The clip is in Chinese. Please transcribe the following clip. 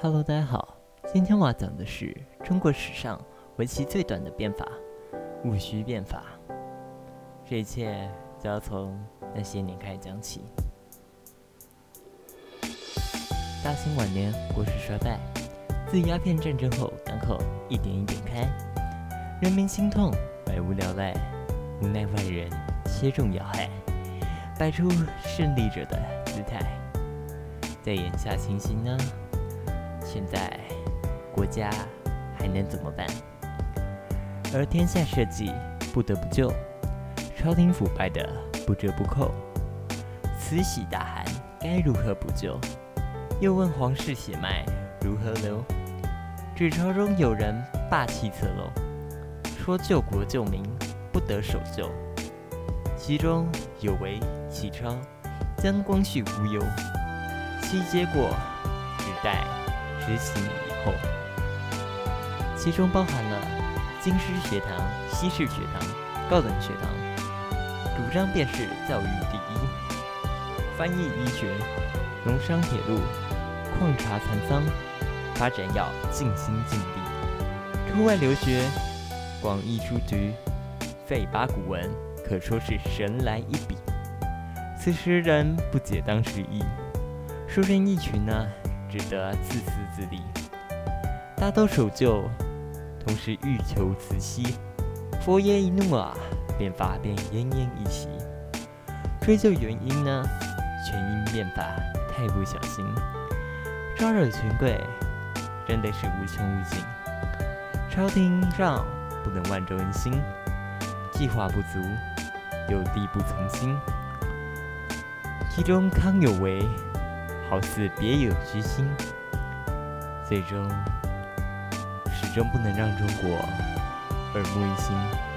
Hello，大家好，今天我要讲的是中国史上为期最短的变法——戊戌变法。这一切就要从那些年开始讲起。大清晚年，国势衰败，自鸦片战争后，港口一点一点开，人民心痛，百无聊赖，无奈外人切中要害，摆出胜利者的姿态。在眼下情形呢？现在国家还能怎么办？而天下社稷不得不救，朝廷腐败的不折不扣，慈禧大汗该如何补救？又问皇室血脉如何流？指朝中有人霸气侧漏，说救国救民不得守旧，其中有为启超将光绪无忧，其结果只待执行以后。其中包含了京师学堂、西式学堂、高等学堂，主张便是教育第一，翻译医学，农商铁路。矿茶蚕桑，发展要尽心尽力；出外留学，广义书局，废八股文，可说是神来一笔。此时人不解当时意，书生一群呢，只得自私自利，大都守旧，同时欲求慈禧。佛爷一怒啊，变法便奄奄一息。追究原因呢，全因变法太不小心。招惹权贵，真的是无穷无尽。朝廷上不能万众一心，计划不足，有力不从心。其中康有为，好似别有居心，最终始终不能让中国耳目一新。